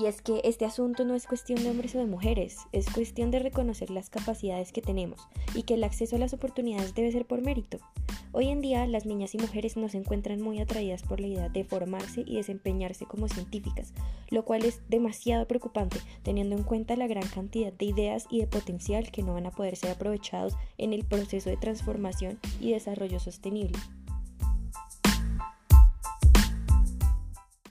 Y es que este asunto no es cuestión de hombres o de mujeres, es cuestión de reconocer las capacidades que tenemos y que el acceso a las oportunidades debe ser por mérito. Hoy en día las niñas y mujeres no se encuentran muy atraídas por la idea de formarse y desempeñarse como científicas, lo cual es demasiado preocupante teniendo en cuenta la gran cantidad de ideas y de potencial que no van a poder ser aprovechados en el proceso de transformación y desarrollo sostenible.